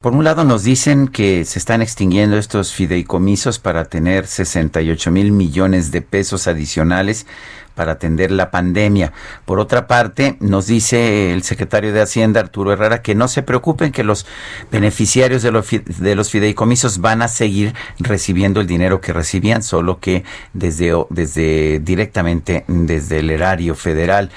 Por un lado nos dicen que se están extinguiendo estos fideicomisos para tener 68 mil millones de pesos adicionales para atender la pandemia. Por otra parte, nos dice el secretario de Hacienda, Arturo Herrera, que no se preocupen que los beneficiarios de los, de los fideicomisos van a seguir recibiendo el dinero que recibían, solo que desde, desde directamente desde el erario federal.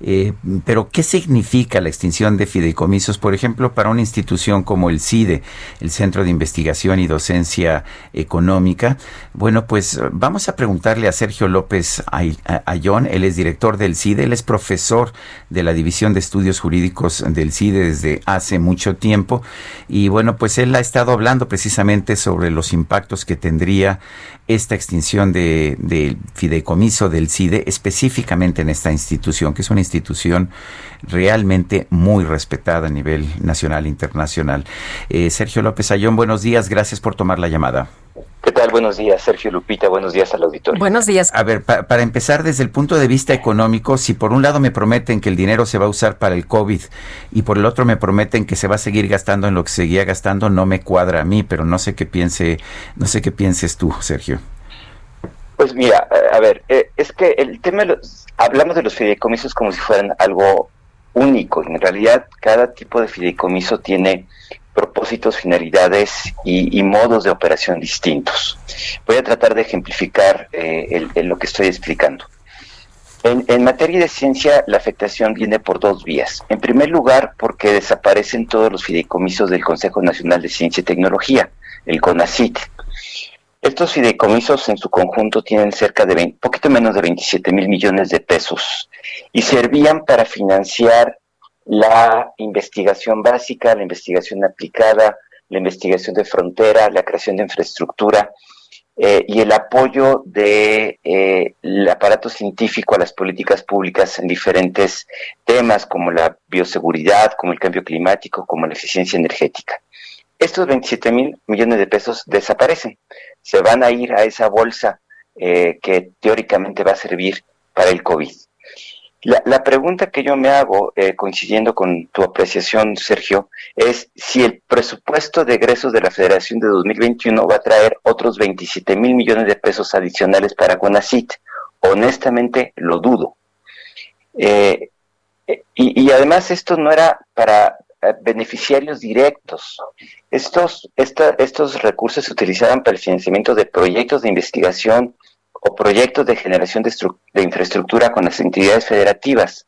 Eh, pero, ¿qué significa la extinción de fideicomisos, por ejemplo, para una institución como el CIDE, el Centro de Investigación y Docencia Económica? Bueno, pues vamos a preguntarle a Sergio López Ayón, él es director del CIDE, él es profesor de la División de Estudios Jurídicos del CIDE desde hace mucho tiempo y bueno, pues él ha estado hablando precisamente sobre los impactos que tendría esta extinción del de fideicomiso del CIDE, específicamente en esta institución, que es una institución realmente muy respetada a nivel nacional e internacional. Eh, Sergio López Ayón, buenos días, gracias por tomar la llamada. ¿Qué tal? Buenos días, Sergio Lupita. Buenos días al auditorio. Buenos días. A ver, para empezar desde el punto de vista económico, si por un lado me prometen que el dinero se va a usar para el COVID y por el otro me prometen que se va a seguir gastando en lo que seguía gastando, no me cuadra a mí, pero no sé qué piense, no sé qué pienses tú, Sergio. Pues mira, a ver, eh, es que el tema, de los, hablamos de los fideicomisos como si fueran algo único. En realidad, cada tipo de fideicomiso tiene propósitos, finalidades y, modos de operación distintos. Voy a tratar de ejemplificar eh, lo que estoy explicando. En, en, materia de ciencia, la afectación viene por dos vías. En primer lugar, porque desaparecen todos los fideicomisos del Consejo Nacional de Ciencia y Tecnología, el CONACIT. Estos fideicomisos en su conjunto tienen cerca de 20, poquito menos de 27 mil millones de pesos y servían para financiar la investigación básica, la investigación aplicada, la investigación de frontera, la creación de infraestructura eh, y el apoyo del de, eh, aparato científico a las políticas públicas en diferentes temas como la bioseguridad, como el cambio climático, como la eficiencia energética. Estos 27 mil millones de pesos desaparecen, se van a ir a esa bolsa eh, que teóricamente va a servir para el COVID. La, pregunta que yo me hago, eh, coincidiendo con tu apreciación, Sergio, es si el presupuesto de egresos de la Federación de 2021 va a traer otros 27 mil millones de pesos adicionales para CONACIT. Honestamente, lo dudo. Eh, y, además esto no era para beneficiarios directos. Estos, estos recursos se utilizaban para el financiamiento de proyectos de investigación o proyectos de generación de, infraestructura con las entidades federativas.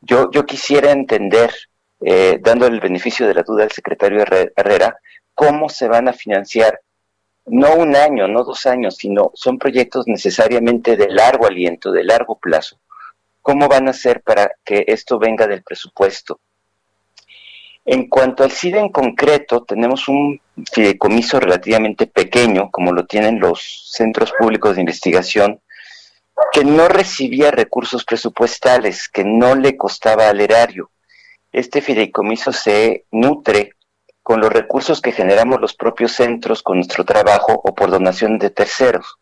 Yo, yo quisiera entender, eh, dando el beneficio de la duda al secretario Herrera, cómo se van a financiar, no un año, no dos años, sino son proyectos necesariamente de largo aliento, de largo plazo. ¿Cómo van a hacer para que esto venga del presupuesto? En cuanto al CIDE en concreto, tenemos un fideicomiso relativamente pequeño, como lo tienen los centros públicos de investigación, que no recibía recursos presupuestales, que no le costaba al erario. Este fideicomiso se nutre con los recursos que generamos los propios centros con nuestro trabajo o por donación de terceros.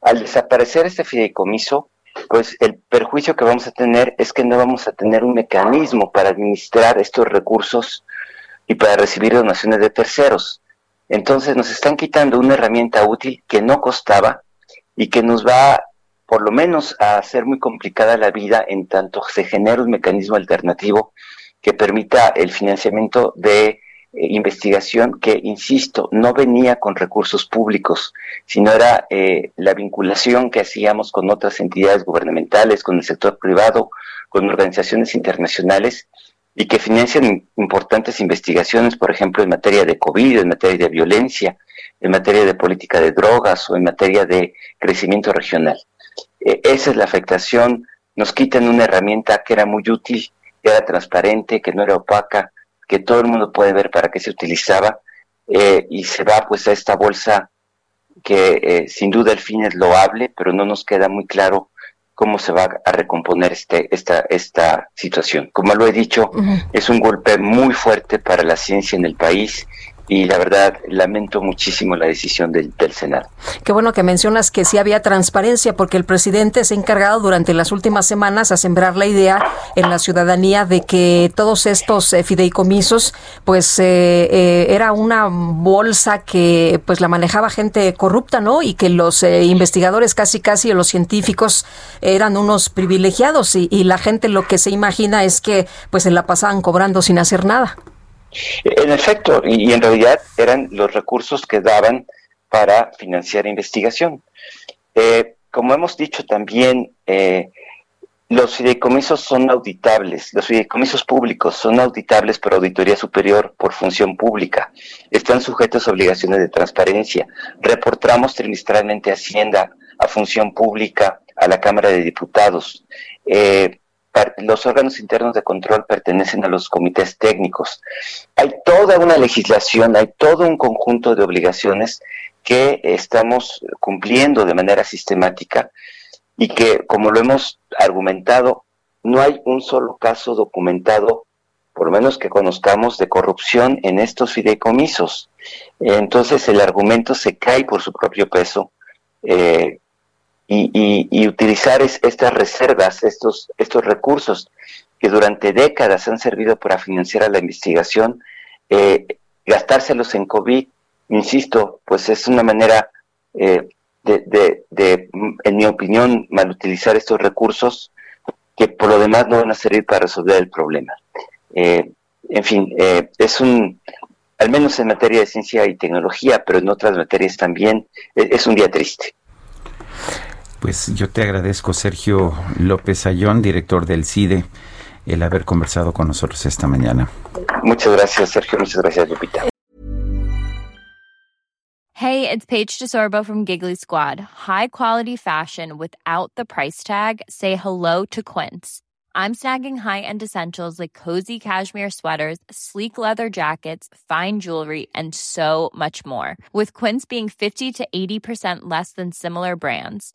Al desaparecer este fideicomiso, pues el perjuicio que vamos a tener es que no vamos a tener un mecanismo para administrar estos recursos y para recibir donaciones de terceros. Entonces nos están quitando una herramienta útil que no costaba y que nos va por lo menos a hacer muy complicada la vida en tanto se genera un mecanismo alternativo que permita el financiamiento de investigación que, insisto, no venía con recursos públicos, sino era eh, la vinculación que hacíamos con otras entidades gubernamentales, con el sector privado, con organizaciones internacionales y que financian importantes investigaciones, por ejemplo, en materia de COVID, en materia de violencia, en materia de política de drogas o en materia de crecimiento regional. E, esa es la afectación. Nos quitan una herramienta que era muy útil, que era transparente, que no era opaca, que todo el mundo puede ver para qué se utilizaba eh, y se va pues a esta bolsa que eh, sin duda el fin es loable, pero no nos queda muy claro cómo se va a recomponer este, esta, esta situación. Como lo he dicho, es un golpe muy fuerte para la ciencia en el país y la verdad lamento muchísimo la decisión del, Senado. Qué bueno que mencionas que sí había transparencia porque el presidente se ha encargado durante las últimas semanas a sembrar la idea en la ciudadanía de que todos estos eh, fideicomisos pues eh, eh, era una bolsa que pues la manejaba gente corrupta, ¿no? Y que los investigadores casi casi los científicos eran unos privilegiados y, y la gente lo que se imagina es que pues se la pasaban cobrando sin hacer nada. En efecto, y, en realidad eran los recursos que daban para financiar investigación. Eh, como hemos dicho también, eh, los fideicomisos son auditables, los fideicomisos públicos son auditables por auditoría superior por función pública, están sujetos a obligaciones de transparencia, reportamos trimestralmente a Hacienda, a función pública, a la Cámara de Diputados. Eh, los órganos internos de control pertenecen a los comités técnicos. Hay toda una legislación, hay todo un conjunto de obligaciones que estamos cumpliendo de manera sistemática y que, como lo hemos argumentado, no hay un solo caso documentado, por lo menos que conozcamos, de corrupción en estos fideicomisos. Entonces el argumento se cae por su propio peso. Eh, y, utilizar estas reservas, estos, estos recursos que durante décadas han servido para financiar a la investigación, eh, gastárselos en COVID, insisto, pues es una manera eh, de, de, en mi opinión, mal utilizar estos recursos que por lo demás no van a servir para resolver el problema. Eh, en fin, es un, al menos en materia de ciencia y tecnología, pero en otras materias también, es un día triste. Pues yo te agradezco, Sergio López Ayón, director del CIDE, el haber conversado con nosotros esta mañana. Muchas gracias, Sergio. Muchas gracias, Lupita. Hey, it's Paige DeSorbo from Giggly Squad. High quality fashion without the price tag. Say hello to Quince. I'm snagging high-end essentials like cozy cashmere sweaters, sleek leather jackets, fine jewelry, and so much more. With Quince being 50 to 80% less than similar brands